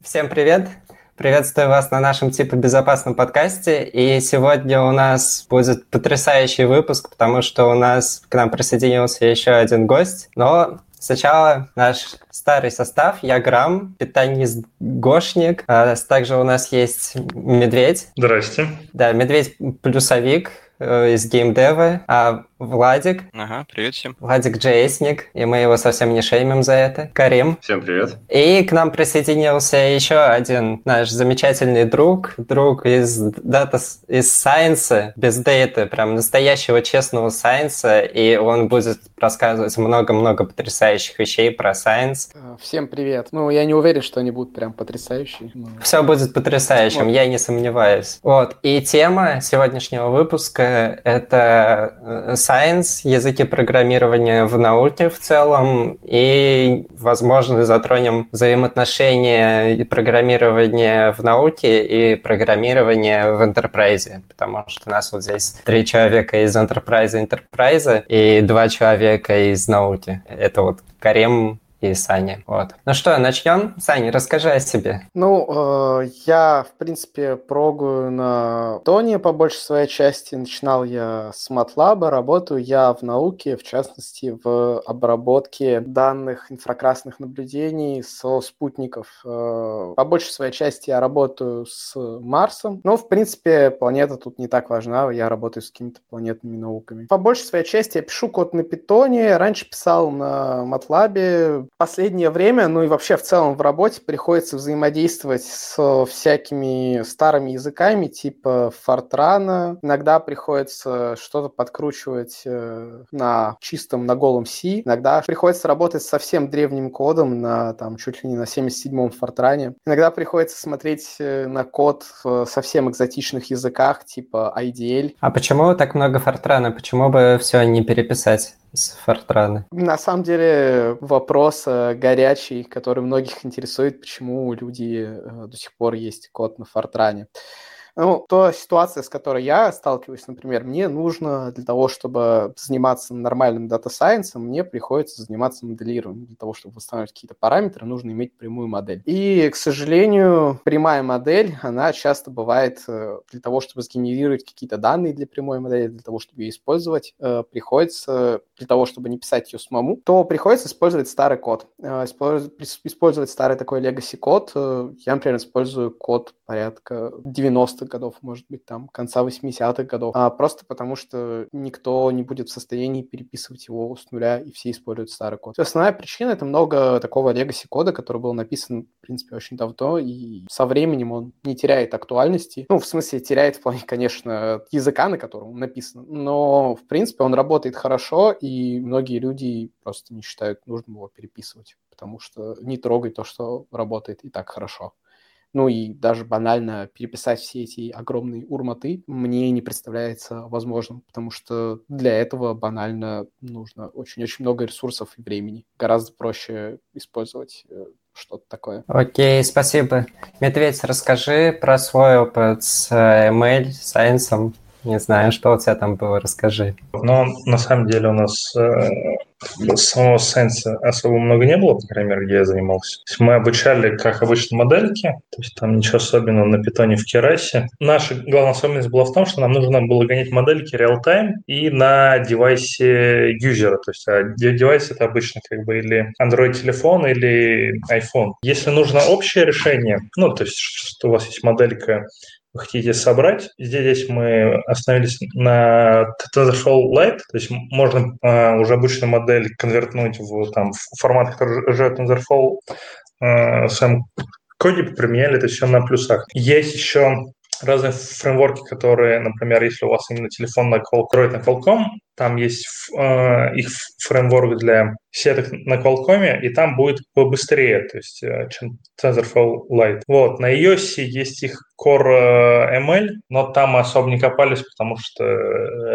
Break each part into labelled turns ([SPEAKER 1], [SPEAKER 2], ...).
[SPEAKER 1] Всем привет! Приветствую вас на нашем типа безопасном подкасте. И сегодня у нас будет потрясающий выпуск, потому что у нас к нам присоединился еще один гость. Но Сначала наш старый состав, я Грамм, питанист Гошник, а также у нас есть Медведь.
[SPEAKER 2] Здрасте.
[SPEAKER 1] Да, Медведь плюсовик, Э, из геймдева, а Владик.
[SPEAKER 3] Ага, привет всем.
[SPEAKER 1] Владик Джейсник, и мы его совсем не шеймим за это. Карим.
[SPEAKER 4] Всем привет.
[SPEAKER 1] И к нам присоединился еще один наш замечательный друг, друг из дата, из сайенса, без дейта, прям настоящего честного сайенса, и он будет рассказывать много-много потрясающих вещей про сайенс.
[SPEAKER 5] Всем привет. Ну, я не уверен, что они будут прям потрясающие.
[SPEAKER 1] Но... Все будет потрясающим, вот. я не сомневаюсь. Вот, и тема сегодняшнего выпуска это э, science, языки программирования в науке в целом, и, возможно, затронем взаимоотношения и программирования в науке и программирования в enterprise, потому что у нас вот здесь три человека из enterprise enterprise и два человека из науки. Это вот Карем, и Сани. Вот. Ну что, начнем? Сани, расскажи о себе.
[SPEAKER 5] Ну, э, я, в принципе, прогую на Тоне по большей своей части. Начинал я с MATLAB, работаю я в науке, в частности, в обработке данных инфракрасных наблюдений со спутников. Э, по большей своей части я работаю с Марсом, но, в принципе, планета тут не так важна, я работаю с какими-то планетными науками. По большей своей части я пишу код на питоне, раньше писал на MATLAB, последнее время, ну и вообще в целом в работе приходится взаимодействовать с всякими старыми языками, типа Fortran. Иногда приходится что-то подкручивать э, на чистом, на голом C. Иногда приходится работать с совсем древним кодом на там чуть ли не на 77-м Fortran. Иногда приходится смотреть э, на код в совсем экзотичных языках, типа IDL.
[SPEAKER 1] А почему так много Fortran? Почему бы все не переписать? С Фортрана?
[SPEAKER 5] На самом деле вопрос э, горячий, который многих интересует, почему люди э, до сих пор есть код на Фортране. Ну, то ситуация, с которой я сталкиваюсь, например, мне нужно для того, чтобы заниматься нормальным data science ом, мне приходится заниматься моделированием. Для того, чтобы восстанавливать какие-то параметры, нужно иметь прямую модель. И, к сожалению, прямая модель, она часто бывает э, для того, чтобы сгенерировать какие-то данные для прямой модели, для того, чтобы ее использовать, приходится, для того, чтобы не писать ее самому, то приходится использовать старый код. Э, использовать старый такой legacy код. Я, например, использую код порядка 90 годов, может быть, там, конца 80-х годов, а просто потому что никто не будет в состоянии переписывать его с нуля, и все используют старый код. Основная причина — это много такого legacy кода, который был написан, в принципе, очень давно, и со временем он не теряет актуальности. Ну, в смысле, теряет в плане, конечно, языка, на котором он написан, но, в принципе, он работает хорошо, и многие люди просто не считают нужным его переписывать потому что не трогай то, что работает и так хорошо. Ну и даже банально переписать все эти огромные урматы мне не представляется возможным, потому что для этого банально нужно очень-очень много ресурсов и времени. Гораздо проще использовать э, что-то такое.
[SPEAKER 1] Окей, спасибо. Медведь, расскажи про свой опыт с э, ML, сайенсом. Не знаю, что у тебя там было, расскажи.
[SPEAKER 2] Ну, на самом деле у нас э, самого сенса особо много не было, по крайней мере, где я занимался. То есть мы обучали, как обычно, модельки, то есть там ничего особенного на питоне в керасе. Наша главная особенность была в том, что нам нужно было гонять модельки real-time и на девайсе юзера, то есть а девайс это обычно как бы или Android телефон или iPhone. Если нужно общее решение, ну, то есть что у вас есть моделька вы хотите собрать. Здесь мы остановились на TensorFlow Lite, то есть можно э, уже обычную модель конвертнуть в, там, формат, который живет TensorFlow э, в своем коде, применяли это все на плюсах. Есть еще разные фреймворки, которые, например, если у вас именно телефон на Qualcomm, на Qualcomm, там есть э, их фреймворк для сеток на Qualcomm, и там будет побыстрее, то есть, э, чем TensorFlow Lite. Вот, на iOS есть их Core э, ML, но там особо не копались, потому что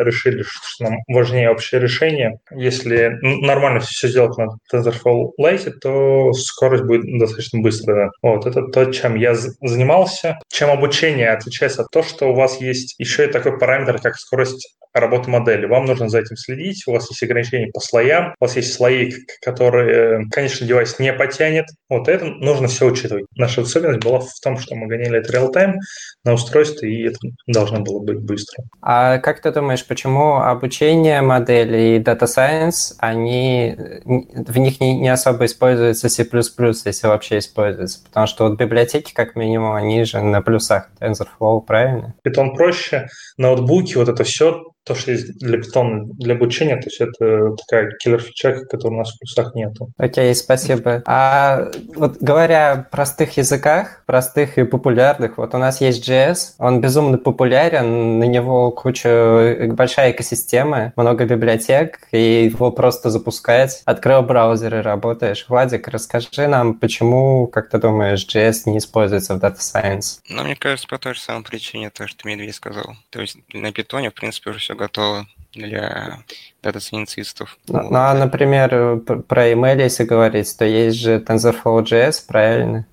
[SPEAKER 2] решили, что нам важнее общее решение. Если нормально все сделать на TensorFlow Lite, то скорость будет достаточно быстрая. Вот, это то, чем я занимался. Чем обучение отличается от того, что у вас есть еще и такой параметр, как скорость работы модели. Вам нужно за этим следить, у вас есть ограничения по слоям, у вас есть слои, которые, конечно, девайс не потянет. Вот это нужно все учитывать. Наша особенность была в том, что мы гоняли это реал-тайм на устройстве, и это должно было быть быстро.
[SPEAKER 1] А как ты думаешь, почему обучение модели и Data Science, они, в них не, не особо используется C++, если вообще используется? Потому что вот библиотеки, как минимум, они же на плюсах TensorFlow, правильно?
[SPEAKER 2] Python проще, ноутбуки, вот это все то, что есть для Python, для обучения, то есть это такая киллер-фича, которой у нас в плюсах нету.
[SPEAKER 1] Окей, okay, спасибо. А вот говоря о простых языках, простых и популярных, вот у нас есть JS, он безумно популярен, на него куча, большая экосистема, много библиотек, и его просто запускать. Открыл браузер и работаешь. Владик, расскажи нам, почему, как ты думаешь, JS не используется в Data Science?
[SPEAKER 3] Ну, мне кажется, по той же самой причине, то, что Медведь сказал. То есть на питоне, в принципе, уже все все готово для data scientist ов.
[SPEAKER 1] Ну, вот. ну, а, например, про ML, если говорить, то есть же TensorFlow.js, правильно?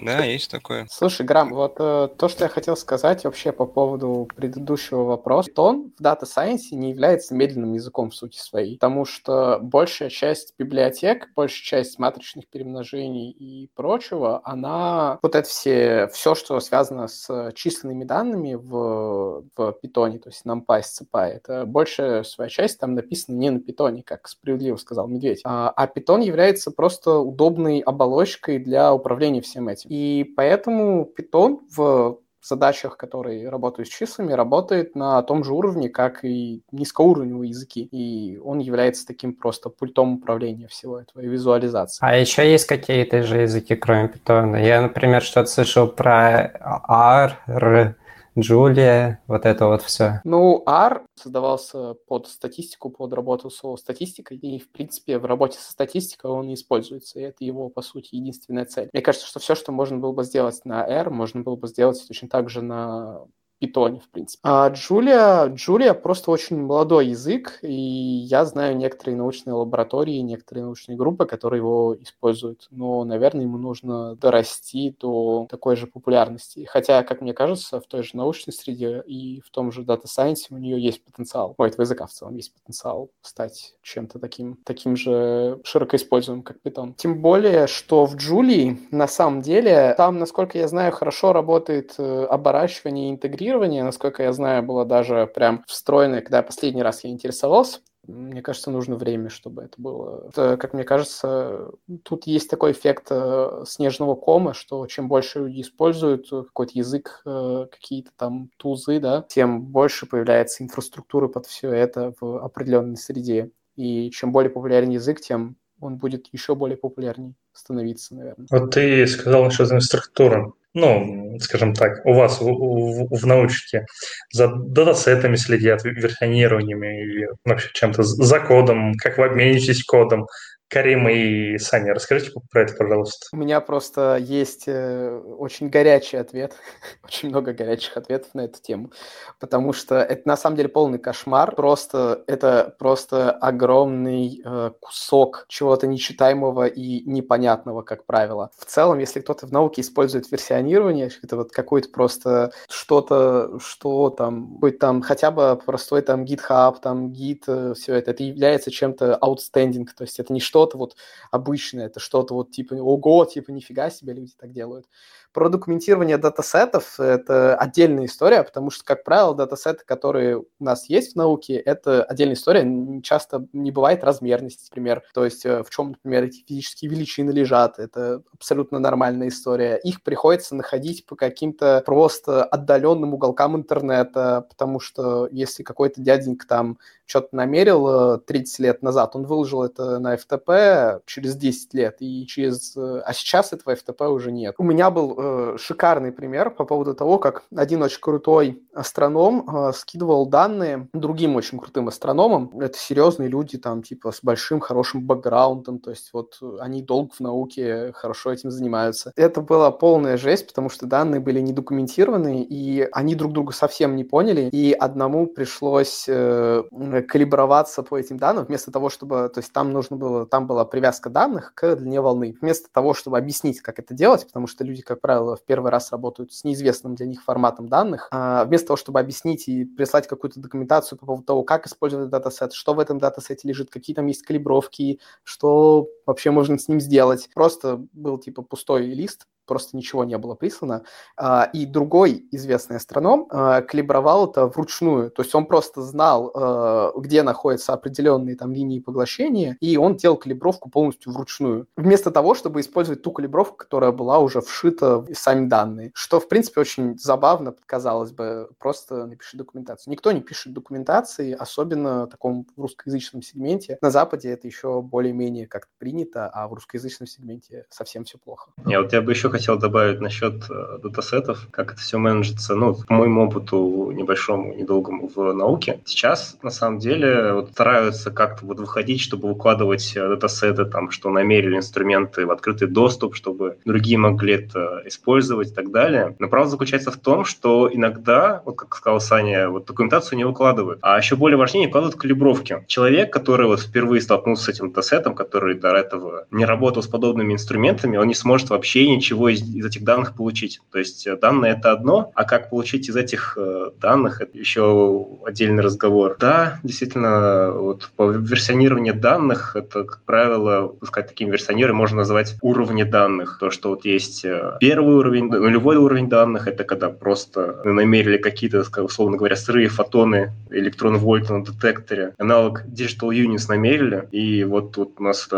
[SPEAKER 3] Да, есть такое.
[SPEAKER 5] Слушай, Грам, вот э, то, что я хотел сказать вообще по поводу предыдущего вопроса. Питон в Data Science не является медленным языком в сути своей, потому что большая часть библиотек, большая часть матричных перемножений и прочего, она, вот это все, все, что связано с численными данными в, в питоне, то есть NumPy, SciPy, это большая своя часть там написана не на питоне, как справедливо сказал Медведь, а, а питон является просто удобной оболочкой для управления всем этим этим. И поэтому Python в задачах, которые работают с числами, работает на том же уровне, как и низкоуровневые языки. И он является таким просто пультом управления всего этого и визуализации.
[SPEAKER 1] А еще есть какие-то же языки, кроме Python? Я, например, что-то слышал про R, R, Джулия, вот это вот все.
[SPEAKER 5] Ну, R создавался под статистику, под работу с статистикой, и, в принципе, в работе со статистикой он используется, и это его, по сути, единственная цель. Мне кажется, что все, что можно было бы сделать на R, можно было бы сделать точно так же на питоне, в принципе. А Джулия, Джулия просто очень молодой язык, и я знаю некоторые научные лаборатории, некоторые научные группы, которые его используют. Но, наверное, ему нужно дорасти до такой же популярности. Хотя, как мне кажется, в той же научной среде и в том же Data Science у нее есть потенциал. У этого языка в целом есть потенциал стать чем-то таким, таким же широко используемым, как Python. Тем более, что в Джулии, на самом деле, там, насколько я знаю, хорошо работает э, оборачивание и интегрирование интегрирование, насколько я знаю, было даже прям встроенное, когда последний раз я интересовался. Мне кажется, нужно время, чтобы это было. Это, как мне кажется, тут есть такой эффект э, снежного кома, что чем больше люди используют какой-то язык, э, какие-то там тузы, да, тем больше появляется инфраструктуры под все это в определенной среде. И чем более популярен язык, тем он будет еще более популярней становиться, наверное.
[SPEAKER 2] Вот ты сказал насчет инфраструктуры ну, скажем так, у вас в, в, в научке за датасетами следят, версионированиями вообще чем-то, за кодом, как вы обменитесь кодом, Карим и Саня, расскажите про это, пожалуйста.
[SPEAKER 5] У меня просто есть э, очень горячий ответ, очень много горячих ответов на эту тему, потому что это на самом деле полный кошмар. Просто это просто огромный э, кусок чего-то нечитаемого и непонятного, как правило. В целом, если кто-то в науке использует версионирование, это вот какой-то просто что-то, что там, будет там хотя бы простой там GitHub, там Git, э, все это, это является чем-то outstanding, то есть это не что что-то вот обычное, это что-то вот типа ого, типа нифига себе люди так делают. Про документирование датасетов – это отдельная история, потому что, как правило, датасеты, которые у нас есть в науке, это отдельная история. Часто не бывает размерности, например. То есть э, в чем, например, эти физические величины лежат. Это абсолютно нормальная история. Их приходится находить по каким-то просто отдаленным уголкам интернета, потому что если какой-то дяденька там что-то намерил 30 э, лет назад, он выложил это на FTP через 10 лет, и через... Э, а сейчас этого FTP уже нет. У меня был э, шикарный пример по поводу того, как один очень крутой астроном э, скидывал данные другим очень крутым астрономам. Это серьезные люди, там, типа, с большим, хорошим бэкграундом, то есть вот они долго в науке, хорошо этим занимаются. Это была полная жесть, потому что данные были не документированы, и они друг друга совсем не поняли, и одному пришлось э, калиброваться по этим данным, вместо того, чтобы, то есть там нужно было, там там была привязка данных к длине волны. Вместо того, чтобы объяснить, как это делать, потому что люди, как правило, в первый раз работают с неизвестным для них форматом данных, а вместо того, чтобы объяснить и прислать какую-то документацию по поводу того, как использовать датасет, что в этом датасете лежит, какие там есть калибровки, что вообще можно с ним сделать. Просто был типа пустой лист, просто ничего не было прислано. А, и другой известный астроном а, калибровал это вручную. То есть он просто знал, а, где находятся определенные там линии поглощения, и он делал калибровку полностью вручную. Вместо того, чтобы использовать ту калибровку, которая была уже вшита в сами данные. Что, в принципе, очень забавно, казалось бы, просто напиши документацию. Никто не пишет документации, особенно в таком русскоязычном сегменте. На Западе это еще более-менее как-то принято, а в русскоязычном сегменте совсем все плохо.
[SPEAKER 4] Я вот я бы еще хотел добавить насчет э, датасетов, как это все менеджится. Ну, по моему опыту небольшому, недолгому в науке. Сейчас, на самом деле, вот стараются как-то вот выходить, чтобы выкладывать э, датасеты, там, что намерили инструменты в открытый доступ, чтобы другие могли это использовать и так далее. Но правда заключается в том, что иногда, вот как сказал Саня, вот документацию не выкладывают. А еще более важнее, не выкладывают калибровки. Человек, который вот впервые столкнулся с этим датасетом, который до этого не работал с подобными инструментами, он не сможет вообще ничего из, из этих данных получить. То есть э, данные это одно, а как получить из этих э, данных это еще отдельный разговор. Да, действительно, вот по версионированию данных это, как правило, пускай таким версионером можно назвать уровни данных. То, что вот есть э, первый уровень, нулевой уровень данных, это когда просто намерили какие-то, условно говоря, сырые фотоны электрон-вольта на детекторе. Аналог Digital Units намерили, и вот, вот у нас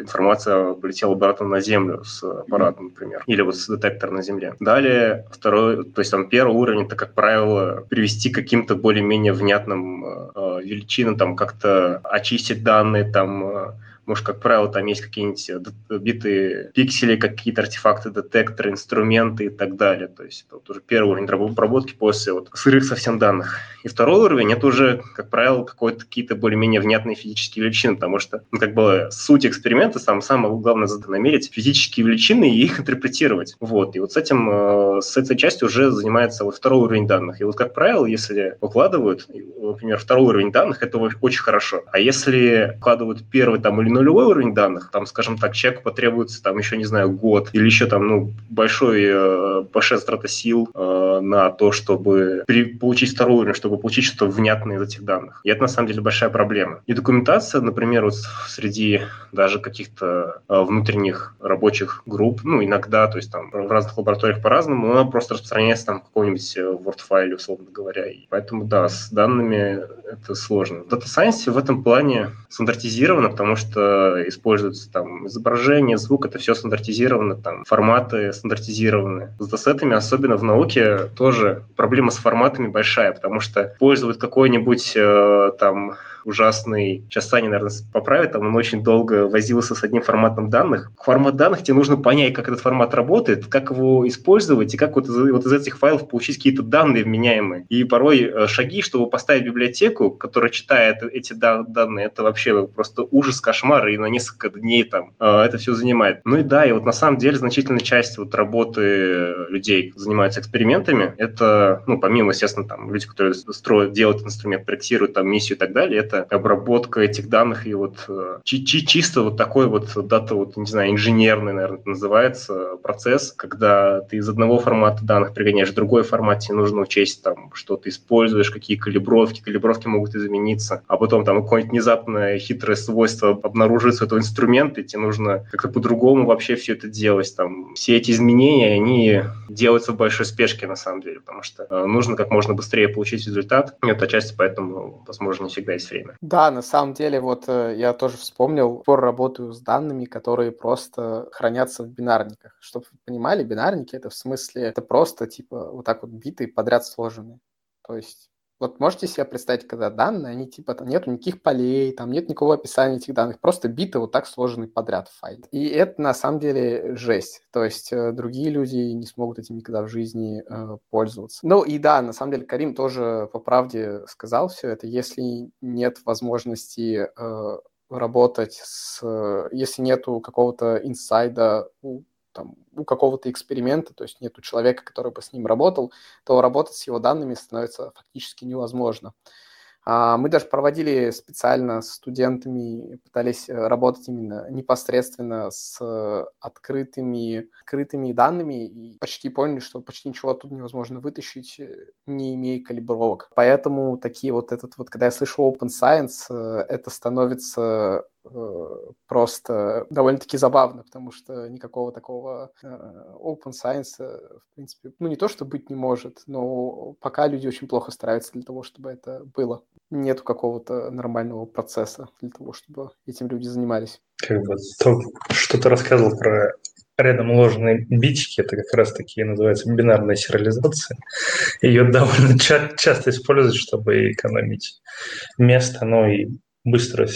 [SPEAKER 4] информация полетела обратно на Землю с аппарата, например. Или вот с детектора на Земле. Далее второй, то есть там первый уровень, это, как правило, привести к каким-то более-менее внятным э, величинам, там как-то очистить данные, там э, может, как правило, там есть какие-нибудь э, битые пиксели, какие-то артефакты, детекторы, инструменты и так далее. То есть это вот уже первый уровень обработки после вот сырых совсем данных. И второй уровень – это уже, как правило, какие-то более-менее внятные физические величины, потому что ну, как бы суть эксперимента, сам, самое главное – намерить физические величины и их интерпретировать. Вот. И вот с этим, э, с этой частью уже занимается вот второй уровень данных. И вот, как правило, если выкладывают, например, второй уровень данных, это очень хорошо. А если вкладывают первый там или нулевой уровень данных, там, скажем так, человеку потребуется там еще, не знаю, год или еще там, ну, большой э, большая страта сил э, на то, чтобы при, получить второй уровень, чтобы получить что-то внятное из этих данных. И это, на самом деле, большая проблема. И документация, например, вот среди даже каких-то э, внутренних рабочих групп, ну, иногда, то есть там в разных лабораториях по-разному, она просто распространяется там в каком-нибудь э, Word-файле, условно говоря. И поэтому, да, с данными это сложно. В Data Science в этом плане стандартизировано, потому что используются там изображение, звук, это все стандартизировано, там форматы стандартизированы. С датасетами, особенно в науке, тоже проблема с форматами большая, потому что пользуют какой-нибудь э, там ужасный. Сейчас Саня, наверное, поправит, там он очень долго возился с одним форматом данных. Формат данных тебе нужно понять, как этот формат работает, как его использовать и как вот из, вот из этих файлов получить какие-то данные вменяемые. И порой э, шаги, чтобы поставить библиотеку, которая читает эти данные, это вообще просто ужас, кошмар, и на несколько дней там э, это все занимает. Ну и да, и вот на самом деле значительная часть вот работы людей, занимаются экспериментами, это, ну, помимо, естественно, там, люди, которые строят, делают инструмент, проектируют там миссию и так далее, это это обработка этих данных и вот э, чи чисто вот такой вот дата, вот, не знаю, инженерный, наверное, называется процесс, когда ты из одного формата данных пригоняешь в другой формат, тебе нужно учесть там, что ты используешь, какие калибровки, калибровки могут измениться, а потом там какое-нибудь внезапное хитрое свойство обнаруживается у этого инструмента, и тебе нужно как-то по-другому вообще все это делать. Там, все эти изменения, они делаются в большой спешке на самом деле, потому что э, нужно как можно быстрее получить результат. Это отчасти поэтому, возможно, не всегда есть время время.
[SPEAKER 5] Да, на самом деле, вот э, я тоже вспомнил, пор работаю с данными, которые просто хранятся в бинарниках. Чтобы вы понимали, бинарники это в смысле, это просто типа вот так вот битые подряд сложенные. То есть вот можете себе представить, когда данные, они типа там нет никаких полей, там нет никакого описания этих данных, просто биты вот так сложены подряд в файле. И это на самом деле жесть. То есть э, другие люди не смогут этим никогда в жизни э, пользоваться. Ну и да, на самом деле Карим тоже по правде сказал все это. Если нет возможности э, работать с... Э, если нету какого-то инсайда у там, у какого-то эксперимента, то есть нету человека, который бы с ним работал, то работать с его данными становится фактически невозможно. А мы даже проводили специально с студентами, пытались работать именно непосредственно с открытыми, открытыми данными и почти поняли, что почти ничего тут невозможно вытащить, не имея калибровок. Поэтому такие вот этот вот, когда я слышу Open Science, это становится Э, просто довольно-таки забавно, потому что никакого такого э, open science, э, в принципе, ну не то, что быть не может, но пока люди очень плохо стараются для того, чтобы это было. Нету какого-то нормального процесса для того, чтобы этим люди занимались.
[SPEAKER 2] Как бы то, что ты рассказывал про рядом уложенные битики, это как раз таки называется бинарная сериализация. Ее довольно ча- часто используют, чтобы экономить место, но и быстро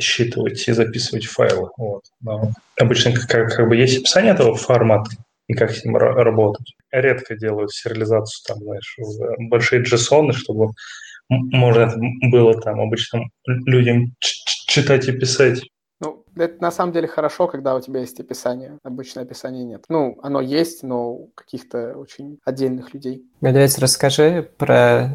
[SPEAKER 2] считывать и записывать файлы. Вот. Но обычно как, как бы есть описание этого формата и как с ним работать. Редко делают сериализацию, там, знаешь, в большие JSON, чтобы можно было там обычным людям читать и писать.
[SPEAKER 5] Это на самом деле хорошо, когда у тебя есть описание. Обычно описания нет. Ну, оно есть, но у каких-то очень отдельных людей.
[SPEAKER 1] Медведь, расскажи про,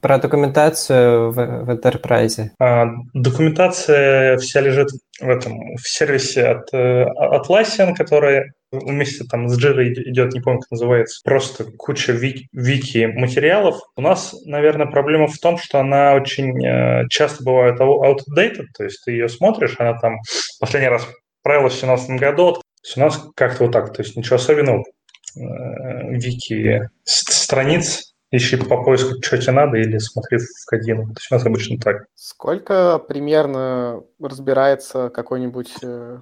[SPEAKER 1] про документацию в, в Enterprise.
[SPEAKER 2] А, документация вся лежит в этом в сервисе от э, Atlassian, который вместе там с Jira идет, не помню, как называется, просто куча вики, материалов. У нас, наверное, проблема в том, что она очень э, часто бывает outdated, то есть ты ее смотришь, она там последний раз правила в 2017 году, то есть у нас как-то вот так, то есть ничего особенного. Э, вики страниц ищи по поиску, что тебе надо, или смотри в кодину. То есть у нас обычно так.
[SPEAKER 5] Сколько примерно разбирается какой-нибудь э,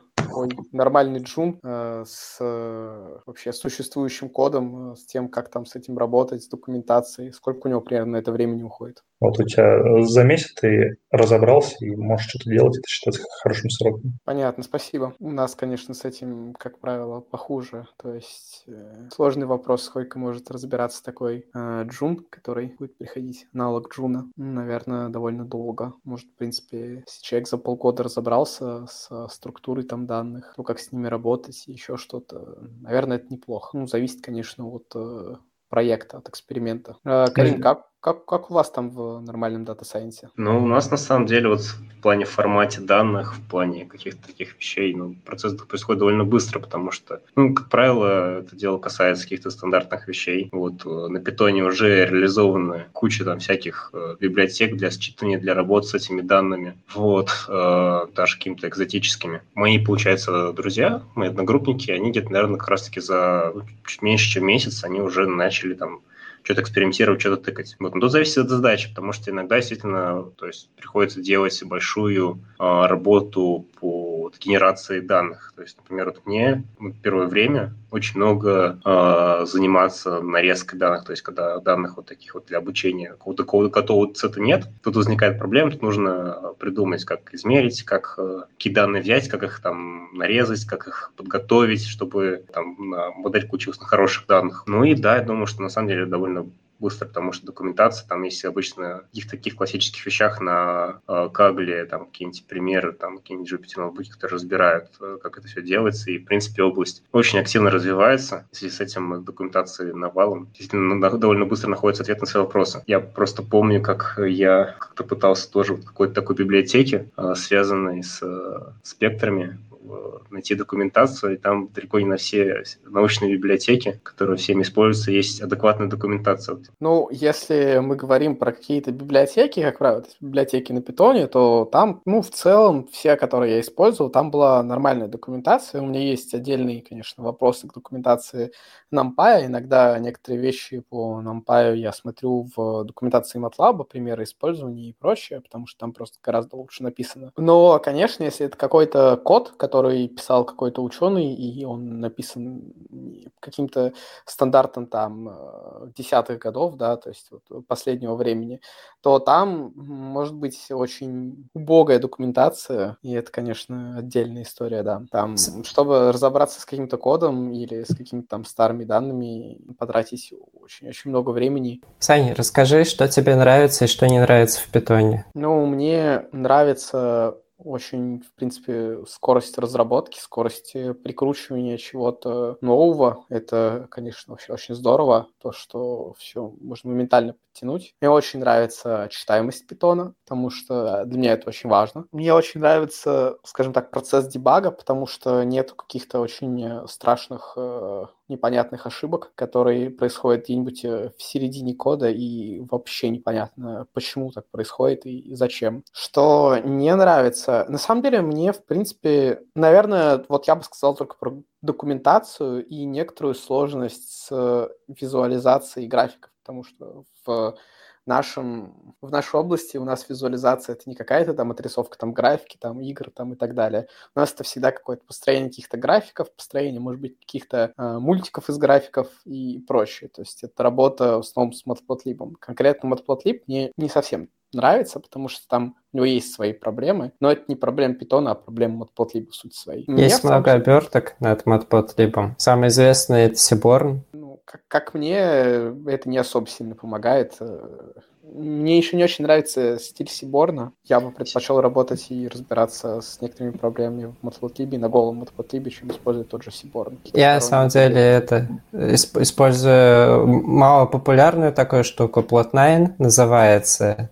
[SPEAKER 5] нормальный джун э, с э, вообще существующим кодом, э, с тем, как там с этим работать, с документацией? Сколько у него примерно на это времени уходит?
[SPEAKER 2] Вот у тебя за месяц ты разобрался и можешь что-то делать, это считается хорошим сроком.
[SPEAKER 5] Понятно, спасибо. У нас, конечно, с этим, как правило, похуже. То есть э, сложный вопрос, сколько может разбираться такой э, джун, который будет приходить, аналог джуна. Ну, наверное, довольно долго. Может, в принципе, если человек за полгода разобрался с структурой там данных, ну, как с ними работать, еще что-то, наверное, это неплохо. Ну, зависит, конечно, от э, проекта, от эксперимента. Э, Карим, как, как, как у вас там в нормальном data science е?
[SPEAKER 4] Ну, у нас на самом деле вот в плане формате данных, в плане каких-то таких вещей, ну, процесс происходит довольно быстро, потому что, ну, как правило, это дело касается каких-то стандартных вещей. Вот э, на питоне уже реализованы куча там всяких э, библиотек для считывания, для работы с этими данными. Вот, э, даже какими-то экзотическими. Мои, получается, друзья, мои одногруппники, они где-то, наверное, как раз-таки за ну, чуть меньше, чем месяц, они уже начали там что-то экспериментировать, что-то тыкать. Вот. Но тут зависит от задачи, потому что иногда действительно то есть, приходится делать большую э, работу по вот, генерации данных. То есть, например, вот мне вот, первое время очень много э, заниматься нарезкой данных, то есть когда данных вот таких вот для обучения какого-то какого готового сета нет, тут возникает проблема, тут нужно придумать, как измерить, как э, какие данные взять, как их там нарезать, как их подготовить, чтобы там модель училась на хороших данных. Ну и да, я думаю, что на самом деле довольно быстро, потому что документация, там есть обычно в таких классических вещах на э, Кагле, там какие-нибудь примеры, там какие-нибудь Jupyter ноутбуки, которые разбирают, э, как это все делается, и, в принципе, область очень активно развивается, в связи с этим документации навалом. Действительно, на, довольно быстро находится ответ на свои вопросы. Я просто помню, как я как-то пытался тоже в какой-то такой библиотеке, э, связанной с э, спектрами, найти документацию, и там далеко не на все научные библиотеки, которые всеми используются, есть адекватная документация.
[SPEAKER 5] Ну, если мы говорим про какие-то библиотеки, как правило, библиотеки на питоне, то там, ну, в целом, все, которые я использовал, там была нормальная документация. У меня есть отдельные, конечно, вопросы к документации NumPy. Иногда некоторые вещи по NumPy я смотрю в документации MATLAB, примеры использования и прочее, потому что там просто гораздо лучше написано. Но, конечно, если это какой-то код, который писал какой-то ученый, и он написан каким-то стандартом там э, десятых годов, да, то есть вот последнего времени, то там может быть очень убогая документация, и это, конечно, отдельная история, да. Там, чтобы разобраться с каким-то кодом или с какими-то там старыми данными, потратить очень-очень много времени.
[SPEAKER 1] Саня, расскажи, что тебе нравится и что не нравится в питоне.
[SPEAKER 5] Ну, мне нравится очень, в принципе, скорость разработки, скорость прикручивания чего-то нового. Это, конечно, вообще очень здорово, то, что все можно моментально подтянуть. Мне очень нравится читаемость питона, потому что для меня это очень важно. Мне очень нравится, скажем так, процесс дебага, потому что нет каких-то очень страшных э, непонятных ошибок, которые происходят где-нибудь э, в середине кода, и вообще непонятно, почему так происходит и зачем. Что не нравится. На самом деле, мне, в принципе, наверное, вот я бы сказал только про документацию и некоторую сложность с визуализацией графиков, потому что в нашем, в нашей области у нас визуализация это не какая-то там отрисовка там графики, там игр там и так далее. У нас это всегда какое-то построение каких-то графиков, построение, может быть, каких-то э, мультиков из графиков и прочее. То есть это работа в основном с Matplotlib. Конкретно Matplotlib мне не совсем нравится, потому что там у него есть свои проблемы, но это не проблема питона, а проблема Matplotlib в сути своей.
[SPEAKER 1] Есть мне много оберток над Matplotlib. Самый известный это Seaborn,
[SPEAKER 5] как, как мне, это не особо сильно помогает. Мне еще не очень нравится стиль Сиборна. Я бы предпочел работать и разбираться с некоторыми проблемами в Matplotlib на голом Matplotlib, чем использовать тот же Сиборн.
[SPEAKER 1] Я, на самом деле, это использую малопопулярную такую штуку, Plot9 называется.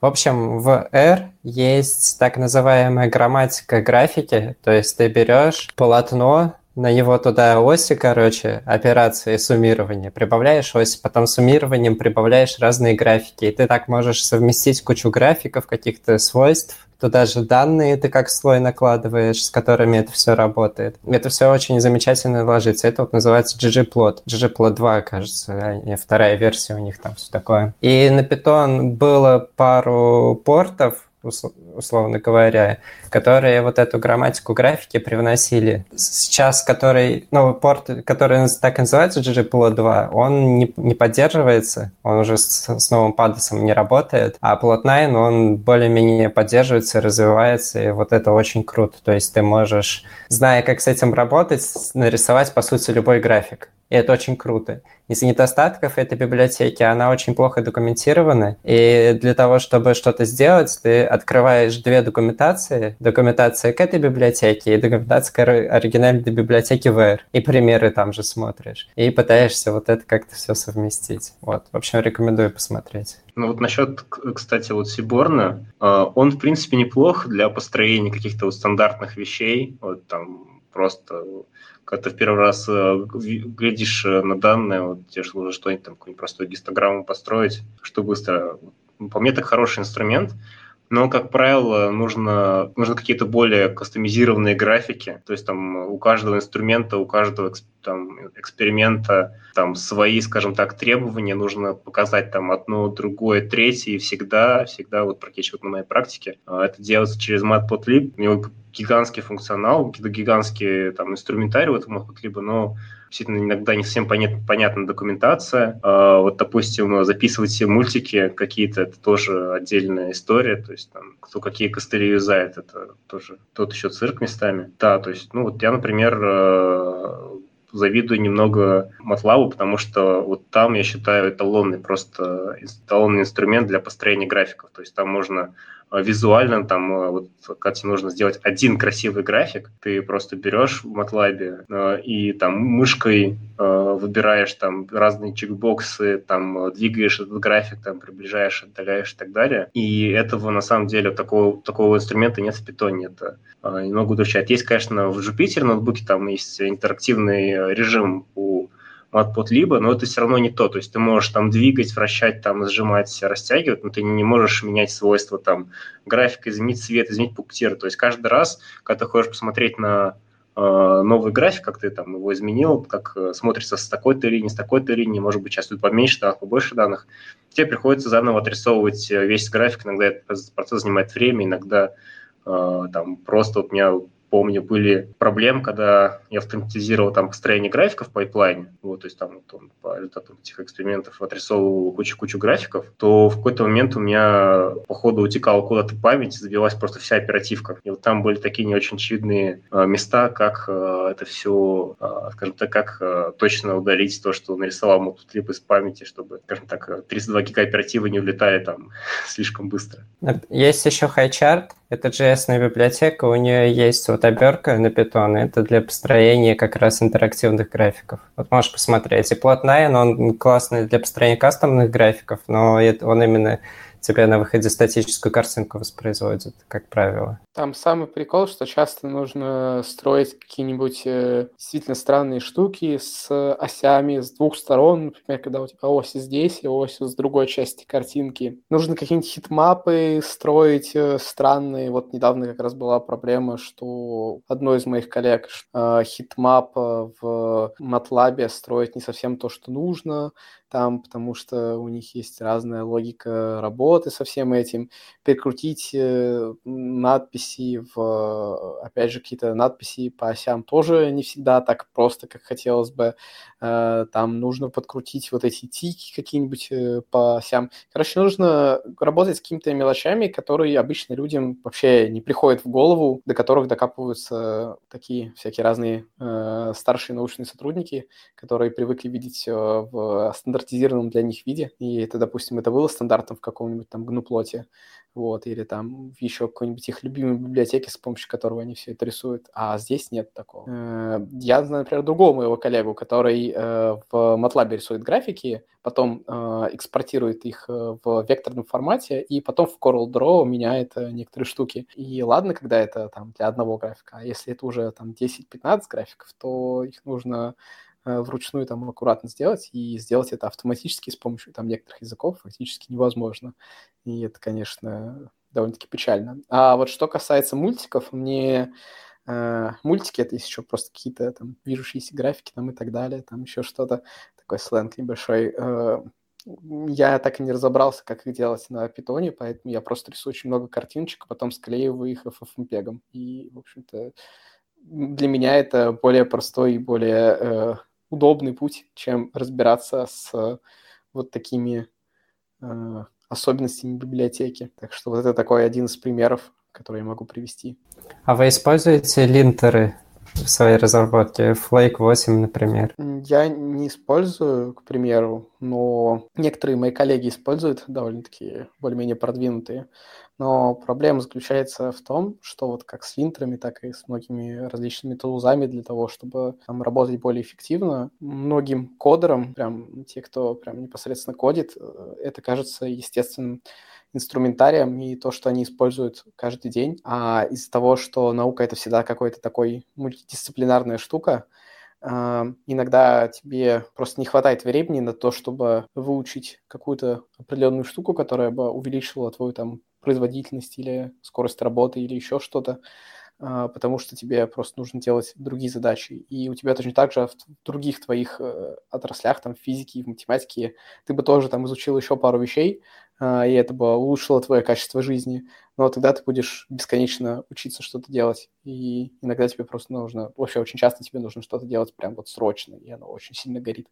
[SPEAKER 1] В общем, в R есть так называемая грамматика графики, то есть ты берешь полотно, на его туда оси, короче, операции суммирования, прибавляешь ось, потом суммированием прибавляешь разные графики, и ты так можешь совместить кучу графиков, каких-то свойств, туда же данные ты как слой накладываешь, с которыми это все работает. Это все очень замечательно ложится. Это вот называется ggplot. ggplot 2, кажется, а вторая версия у них там все такое. И на Python было пару портов, условно говоря, которые вот эту грамматику графики привносили. Сейчас, который, новый порт, который так и называется ggplot 2, он не, не поддерживается, он уже с, с новым падосом не работает, а plot 9, он более-менее поддерживается, развивается, и вот это очень круто. То есть ты можешь, зная, как с этим работать, нарисовать, по сути, любой график. И это очень круто. Из недостатков этой библиотеки она очень плохо документирована. И для того, чтобы что-то сделать, ты открываешь две документации. Документация к этой библиотеке и документация к оригинальной библиотеке VR. И примеры там же смотришь. И пытаешься вот это как-то все совместить. Вот. В общем, рекомендую посмотреть.
[SPEAKER 4] Ну вот насчет, кстати, вот Сиборна, а, он, в принципе, неплох для построения каких-то вот стандартных вещей. Вот там просто когда ты в первый раз э, глядишь э, на данные, вот тебе нужно что-нибудь там, какую-нибудь простую гистограмму построить, что быстро. По мне, это хороший инструмент, но, как правило, нужно, нужно какие-то более кастомизированные графики. То есть там у каждого инструмента, у каждого там, эксперимента там свои, скажем так, требования. Нужно показать там одно, другое, третье. И всегда, всегда вот практически вот на моей практике а, это делается через Matplotlib. У него гигантский функционал, какие-то гигантские там инструментарий в этом Matplotlib, но действительно иногда не совсем понят, понятна документация. А, вот, допустим, записывать все мультики какие-то, это тоже отдельная история, то есть там, кто какие костыли юзает, это тоже тот еще цирк местами. Да, то есть, ну вот я, например, э, завидую немного MATLAB, потому что вот там, я считаю, эталонный просто эталонный инструмент для построения графиков. То есть там можно визуально, там, э, вот, когда тебе нужно сделать один красивый график, ты просто берешь в MATLAB э, и там мышкой выбираешь там разные чекбоксы, там двигаешь этот график, там приближаешь, отдаляешь и так далее. И этого на самом деле такого, такого инструмента нет в питоне. Это немного удручает. Есть, конечно, в Jupyter ноутбуке там есть интерактивный режим у матподлиба, но это все равно не то. То есть ты можешь там двигать, вращать, там сжимать, растягивать, но ты не можешь менять свойства там графика, изменить цвет, изменить пунктир. То есть каждый раз, когда ты хочешь посмотреть на э, новый график, как ты там его изменил, как э, смотрится с такой-то линии, с такой-то линии, может быть, сейчас тут поменьше данных, побольше данных, тебе приходится заново отрисовывать э, весь график. Иногда этот процесс занимает время, иногда э, там просто вот у меня помню, были проблемы, когда я автоматизировал там построение графиков в пайплайне, вот, то есть там он по результатам этих экспериментов отрисовывал кучу-кучу графиков, то в какой-то момент у меня, по ходу, утекала куда-то память, забилась просто вся оперативка. И вот там были такие не очень очевидные э, места, как э, это все, э, скажем так, как точно удалить то, что нарисовал Matplotlib из памяти, чтобы, скажем так, 32 гига оперативы не улетали там слишком быстро.
[SPEAKER 1] Есть еще HighChart, Это JS библиотека, у нее есть вот обертка на Python, это для построения как раз интерактивных графиков. Вот можешь посмотреть. И plotnine, он классный для построения кастомных графиков, но он именно тебе на выходе статическую картинку воспроизводит, как правило.
[SPEAKER 5] Там самый прикол, что часто нужно строить какие-нибудь э, действительно странные штуки с осями с двух сторон, например, когда у тебя ось здесь и ось с другой части картинки. Нужно какие-нибудь heatmap ы строить э, странные. Вот недавно как раз была проблема, что одной из моих коллег э, heatmap в MATLAB строить не совсем то, что нужно там, потому что у них есть разная логика работы со всем этим. Перекрутить э, надписи в, опять же, какие-то надписи по осям тоже не всегда так просто, как хотелось бы. Э, там нужно подкрутить вот эти тики какие-нибудь э, по осям. Короче, нужно работать с какими-то мелочами, которые обычно людям вообще не приходят в голову, до которых докапываются такие всякие разные старшие научные сотрудники, которые привыкли видеть в стандарт стандартизированном для них виде, и это, допустим, это было стандартом в каком-нибудь там гну-плоте, вот, или там в еще какой-нибудь их любимой библиотеке, с помощью которого они все это рисуют, а здесь нет такого. Э, я знаю, например, другого моего коллегу, который э, в MATLAB рисует графики, потом э, экспортирует их в векторном формате, и потом в CorelDRAW меняет некоторые штуки. И ладно, когда это там для одного графика, а если это уже там 10-15 графиков, то их нужно вручную там аккуратно сделать, и сделать это автоматически с помощью там некоторых языков фактически невозможно. И это, конечно, довольно-таки печально. А вот что касается мультиков, мне э, мультики это еще просто какие-то там движущиеся графики там и так далее, там еще что-то, такой сленг небольшой. Э, я так и не разобрался, как их делать на питоне, поэтому я просто рисую очень много картиночек, а потом склеиваю их FFmpeg. И, в общем-то, для меня это более простой и более э, удобный путь, чем разбираться с вот такими э, особенностями библиотеки. Так что вот это такой один из примеров, который я могу привести.
[SPEAKER 1] А вы используете линтеры в своей разработке? Flake 8, например.
[SPEAKER 5] Я не использую, к примеру, но некоторые мои коллеги используют довольно-таки более-менее продвинутые. Но проблема заключается в том, что вот как с линтерами, так и с многими различными тулзами для того, чтобы там, работать более эффективно, многим кодерам, прям те, кто прям непосредственно кодит, э, это кажется естественным инструментарием и то, что они используют каждый день. А из-за того, что наука — это всегда какой-то такой мультидисциплинарная штука, а, иногда тебе просто не хватает времени на то, чтобы выучить какую-то определенную штуку, которая бы увеличила твою там производительность или скорость работы или еще что-то. А, потому что тебе просто нужно делать другие задачи. И у тебя точно так же в других твоих э, отраслях, там, в физике в математике, ты бы тоже там изучил еще пару вещей, а, и это бы улучшило твое качество жизни, но тогда ты будешь бесконечно учиться что-то делать, и иногда тебе просто нужно, вообще очень часто тебе нужно что-то делать прям вот срочно, и оно очень сильно горит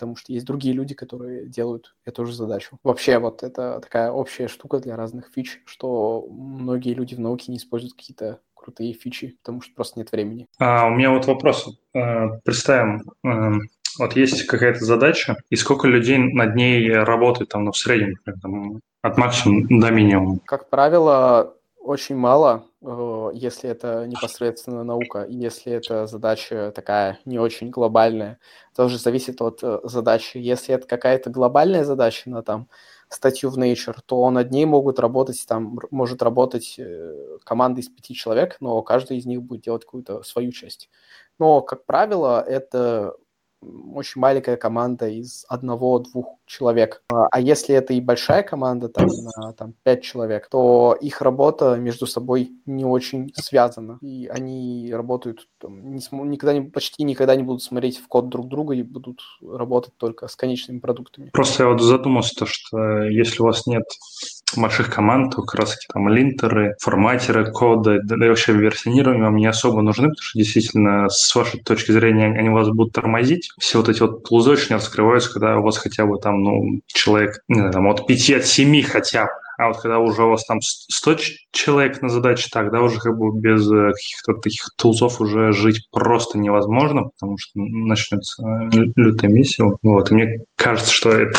[SPEAKER 5] потому что есть другие люди, которые делают эту же задачу. Вообще вот это такая общая штука для разных фич, что многие люди в науке не используют какие-то крутые фичи, потому что просто нет времени.
[SPEAKER 2] А, у меня вот вопрос. Э, представим, э, вот есть какая-то задача, и сколько людей над ней работает там, ну, в среднем, там, от максимума до минимума?
[SPEAKER 5] Как правило, очень мало, если это непосредственно наука, если это задача такая не очень глобальная. Тоже зависит от задачи. Если это какая-то глобальная задача на там статью в Nature, то над ней могут работать, там может работать э, команда из пяти человек, но каждый из них будет делать какую-то свою часть. Но, как правило, это очень маленькая команда из одного-двух человек. А, а если это и большая команда, там, на там, пять человек, то их работа между собой не очень связана. И они работают, там, не см- никогда не, почти никогда не будут смотреть в код друг друга и будут работать только с конечными продуктами.
[SPEAKER 2] Просто я вот задумался, то, что если у вас нет больших команд, как раз таки там линтеры, форматеры, коды, да, и вообще версионирование вам не особо нужны, потому что действительно, с вашей точки зрения, они вас будут тормозить. Все вот эти вот тулзы очень раскрываются, когда у вас хотя бы там, ну, человек, не знаю, там от 5 от 7 хотя бы а вот когда уже у вас там 100 человек на задаче, тогда уже как бы без э, каких-то таких тулзов уже жить просто невозможно, потому что начнется лютая миссия. Вот, и мне кажется, что это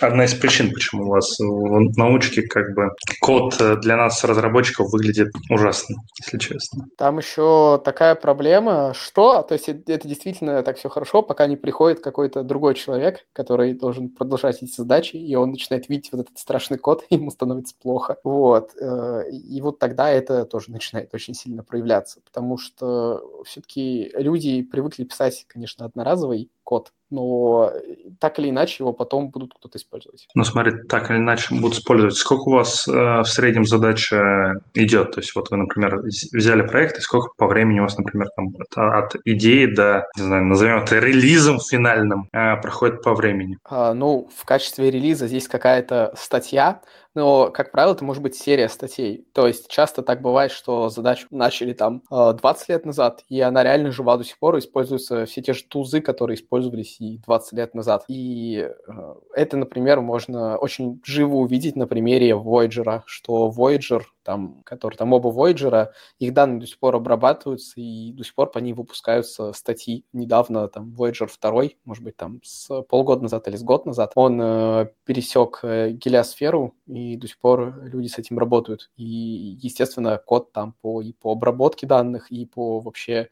[SPEAKER 2] одна из причин, почему у вас в научке как бы код для нас, разработчиков, выглядит ужасно, если честно.
[SPEAKER 5] Там еще такая проблема, что, то есть это действительно так все хорошо, пока не приходит какой-то другой человек, который должен продолжать эти задачи, и он начинает видеть вот этот страшный код, и ему становится плохо. Вот. Э, и вот тогда это тоже начинает очень сильно проявляться, потому что все-таки люди привыкли писать, конечно, одноразовый код, но так или иначе его потом будут кто-то использовать.
[SPEAKER 2] Ну, смотри, так или иначе будут использовать. Сколько у вас э, в среднем задача идет? То есть вот вы, например, взяли проект, и сколько по времени у вас, например, там, от, от идеи до, не знаю, назовем это релизом финальным, э, проходит по времени?
[SPEAKER 5] А, ну, в качестве релиза здесь какая-то статья, но, как правило, это может быть серия статей. То есть часто так бывает, что задачу начали там 20 э, лет назад, и она реально жива до сих пор, используются все те же тузы, которые использовались и 20 лет назад. И э, это, например, можно очень живо увидеть на примере Voyager, что Voyager там, которые там оба Voyager, их данные до сих пор обрабатываются, и до сих пор по ним выпускаются статьи. Недавно там Voyager 2, может быть, там с полгода назад или с год назад, он э, пересек э, гелиосферу, и до сих пор люди с этим работают. И, естественно, код там по, и по обработке данных, и по вообще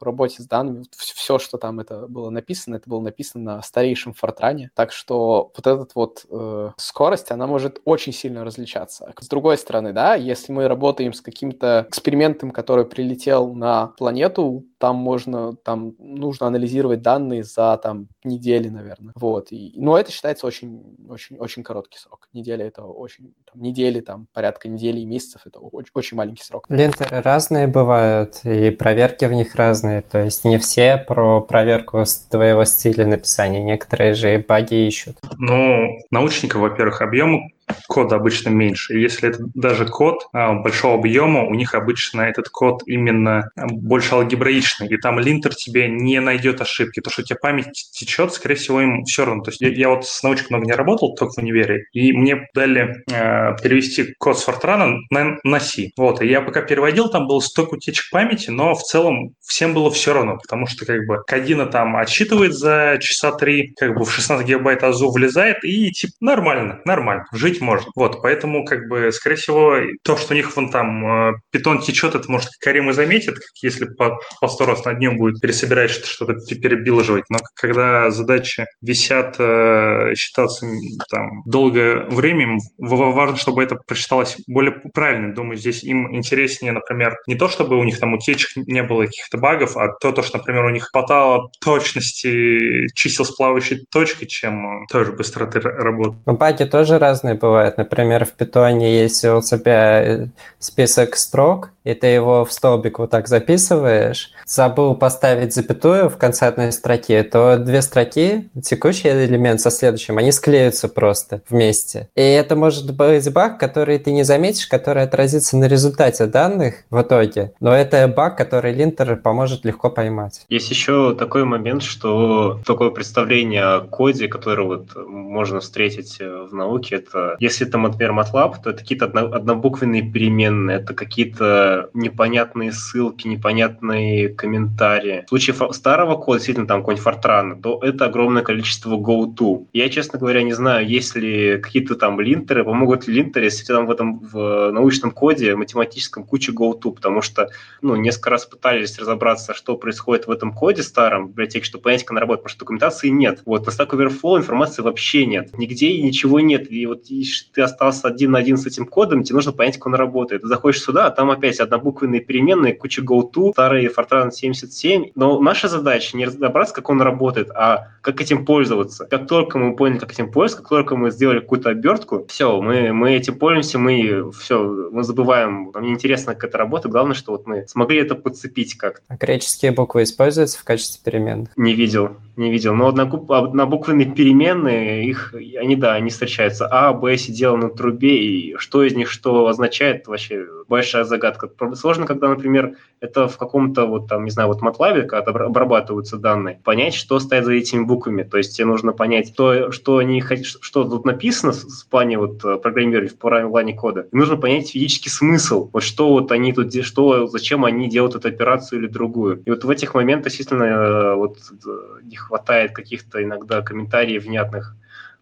[SPEAKER 5] по работе с данными. Все, что там это было написано, это было написано на старейшем фортране. Так что вот эта вот э, скорость, она может очень сильно различаться. С другой стороны, да, если мы работаем с каким-то экспериментом, который прилетел на планету, там можно, там нужно анализировать данные за там недели, наверное. Вот. И, но это считается очень, очень, очень короткий срок. Неделя это очень, там, недели, там, порядка недели и месяцев, это очень, очень маленький срок.
[SPEAKER 1] Ленты разные бывают, и проверки в них разные. То есть не все про проверку твоего стиля написания, некоторые же баги ищут.
[SPEAKER 2] Ну, научника, во-первых, объем кода обычно меньше. если это даже код а, большого объема, у них обычно этот код именно а, больше алгебраичный, и там линтер тебе не найдет ошибки. То, что у тебя память течет, скорее всего, им все равно. То есть я, я вот с научкой много не работал, только в универе, и мне дали э, перевести код с Fortran на, на C. Вот, и я пока переводил, там было столько утечек памяти, но в целом всем было все равно, потому что как бы Кадина там отсчитывает за часа три, как бы в 16 гигабайт АЗУ влезает, и типа нормально, нормально, жить жить можно. Вот, поэтому, как бы, скорее всего, то, что у них вон там э, питон течет, это, может, Карим и заметит, если по, по сто раз над ним будет пересобирать что-то, перебилживать. Но когда задачи висят, э, считаться там долгое время, важно, чтобы это прочиталось более правильно. Думаю, здесь им интереснее, например, не то, чтобы у них там утечек не было каких-то багов, а то, то что, например, у них хватало точности чисел с плавающей точкой, чем тоже быстроты работы.
[SPEAKER 1] Ну, баги тоже разные бывают бывает. Например, в питоне, если у тебя список строк, и ты его в столбик вот так записываешь, забыл поставить запятую в конце одной строки, то две строки, текущий элемент со следующим, они склеются просто вместе. И это может быть баг, который ты не заметишь, который отразится на результате данных в итоге. Но это баг, который линтер поможет легко поймать.
[SPEAKER 4] Есть еще такой момент, что такое представление о коде, которое вот можно встретить э, в науке, это если там, например, MATLAB, то это какие-то однобуквенные переменные, это какие-то непонятные ссылки, непонятные комментарии. В случае старого кода, действительно, там какой-нибудь Fortran, то это огромное количество GoTo. Я, честно говоря, не знаю, есть ли какие-то там линтеры, помогут ли линтеры, если там в этом в научном коде математическом куча GoTo, потому что, ну, несколько раз пытались разобраться, что происходит в этом коде старом библиотеке, чтобы понять, как она работает, потому что документации нет. Вот на Stack Overflow информации вообще нет. Нигде ничего нет. И вот и ты остался один на один с этим кодом, тебе нужно понять, как он работает. Ты заходишь сюда, а там опять однобуквенные переменные, куча GoTo, старый Fortran 77. Но наша задача не разобраться, как он работает, а как этим пользоваться. Как только мы поняли, как этим пользоваться, как только мы сделали какую-то обертку, все, мы, мы этим пользуемся, мы все, мы забываем, нам неинтересно, как это работает. Главное, что вот мы смогли это подцепить как-то.
[SPEAKER 1] А греческие буквы используются в качестве переменных?
[SPEAKER 4] Не видел, не видел. Но однобуквенные переменные, их, они, да, они встречаются. А, Б, сидела на трубе, и что из них что означает, вообще большая загадка. Сложно, когда, например, это в каком-то вот там, не знаю, вот MATLAB, когда обрабатываются данные, понять, что стоит за этими буквами. То есть тебе нужно понять, то, что они что тут написано в плане вот э, программирования, в плане кода. И нужно понять физический смысл. Вот что вот они тут, что, зачем они делают эту операцию или другую. И вот в этих моментах, естественно, э, вот э, не хватает каких-то иногда комментариев внятных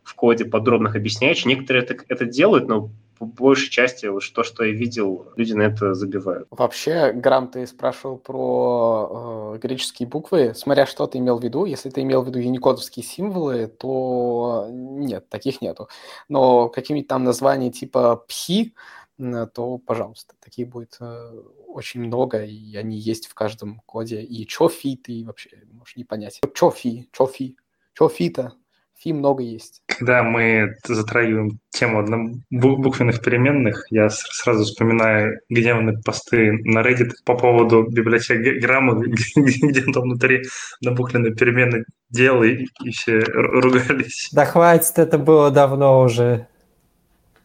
[SPEAKER 4] в коде, подробных объясняющих. Некоторые это, это делают, но по большей части вот то, что я видел, люди на это забивают.
[SPEAKER 5] Вообще, Грам, ты спрашивал про э, греческие буквы. Смотря что ты имел в виду. Если ты имел в виду юникодовские символы, то нет, таких нету. Но какие-нибудь там названия типа пхи, то, пожалуйста, таких будет э, очень много, и они есть в каждом коде. И чофи ты вообще можешь не понять. Чофи, чофи, чофита, фи много есть.
[SPEAKER 2] Когда мы затрагиваем тему буквенных переменных, я сразу вспоминаю гневные посты на Reddit по поводу библиотек грамма, где там внутри на буквенные переменные делали и все ругались.
[SPEAKER 1] Да хватит, это было давно уже.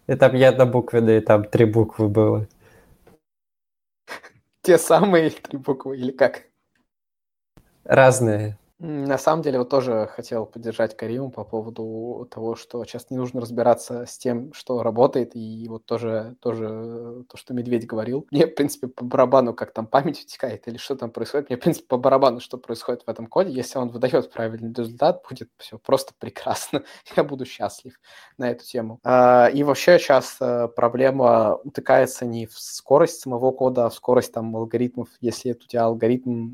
[SPEAKER 1] И там я однобуквенные, там три буквы было.
[SPEAKER 5] Те самые три буквы или как?
[SPEAKER 1] Разные.
[SPEAKER 5] На самом деле, вот тоже хотел поддержать Кариму по поводу того, что сейчас не нужно разбираться с тем, что работает, и вот тоже, тоже то, что Медведь говорил. Мне, в принципе, по барабану, как там память утекает или что там происходит, мне, в принципе, по барабану, что происходит в этом коде. Если он выдает правильный результат, будет все просто прекрасно. Я буду счастлив на эту тему. А, и вообще сейчас э, проблема утыкается не в скорость самого кода, а в скорость там алгоритмов. Если у тебя алгоритм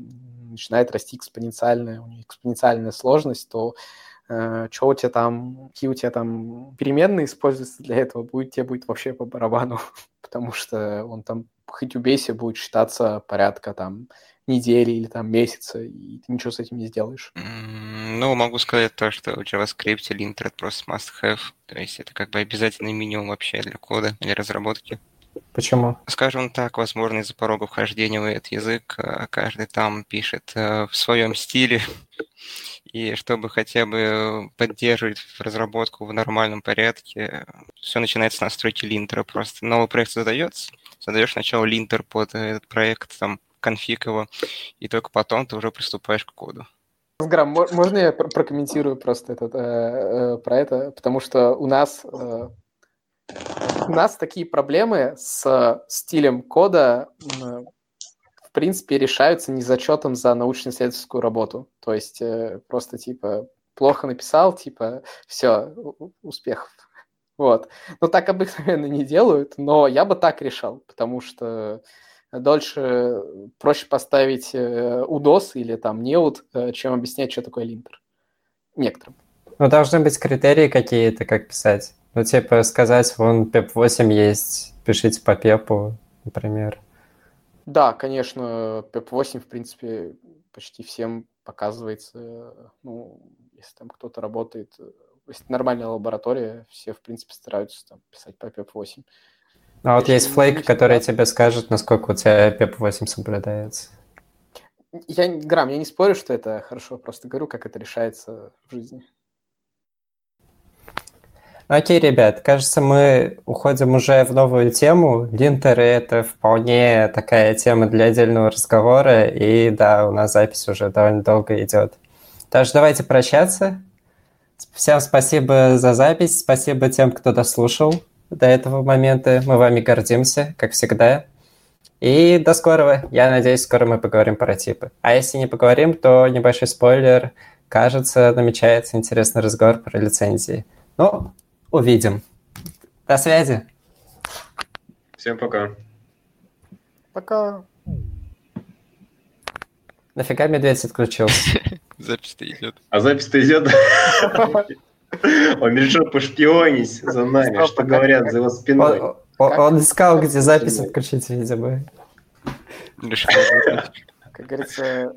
[SPEAKER 5] начинает расти экспоненциальная, у нее экспоненциальная сложность, то э, что у тебя там, какие у тебя там переменные используются для этого, будет, тебе будет вообще по барабану, потому что он там хоть убейся будет считаться порядка там недели или там месяца, и ты ничего с этим не сделаешь.
[SPEAKER 3] Ну, могу сказать то, что в JavaScript линтер это просто must-have, то есть это как бы обязательный минимум вообще для кода, для разработки.
[SPEAKER 1] Почему?
[SPEAKER 3] Скажем так, возможно, из-за порога вхождения в этот язык а каждый там пишет э, в своем стиле. И чтобы хотя бы поддерживать разработку в нормальном порядке, все начинается с настройки линтера. Просто новый проект создается, создаешь сначала линтер под этот проект, там, конфиг его, и только потом ты уже приступаешь к коду.
[SPEAKER 5] Грам, можно я прокомментирую просто этот, э, э, про это? Потому что у нас э, у нас такие проблемы с стилем кода в принципе решаются не зачетом за научно-исследовательскую работу. То есть э, просто типа плохо написал, типа все, успехов. Вот. Но так обыкновенно не делают, но я бы так решал, потому что дольше проще поставить э, удос или там неуд, э, чем объяснять, что такое линтер. Некоторым.
[SPEAKER 1] Ну, должны быть критерии какие-то, как писать. Ну, типа сказать, вон PEP8 есть, пишите по PEP, например.
[SPEAKER 5] Да, конечно, PEP8, в принципе, почти всем показывается. Ну, если там кто-то работает, если нормальная лаборатория, все, в принципе, стараются там писать по PEP8.
[SPEAKER 1] А вот есть флейк, который тебе скажет, насколько у тебя PEP8 соблюдается.
[SPEAKER 5] Я, Грамм, я не спорю, что это хорошо, просто говорю, как это решается в жизни.
[SPEAKER 1] Окей, ребят, кажется, мы уходим уже в новую тему. Линтеры — это вполне такая тема для отдельного разговора, и да, у нас запись уже довольно долго идет. Так что давайте прощаться. Всем спасибо за запись, спасибо тем, кто дослушал до этого момента. Мы вами гордимся, как всегда. И до скорого. Я надеюсь, скоро мы поговорим про типы. А если не поговорим, то небольшой спойлер. Кажется, намечается интересный разговор про лицензии. Ну, увидим. До связи.
[SPEAKER 4] Всем пока.
[SPEAKER 5] Пока.
[SPEAKER 1] Нафига медведь отключился?
[SPEAKER 3] Запись-то идет.
[SPEAKER 4] А запись-то идет? Он решил пошпионить за нами, что говорят за его спиной.
[SPEAKER 1] Он искал, где запись отключить, видимо.
[SPEAKER 5] Как говорится,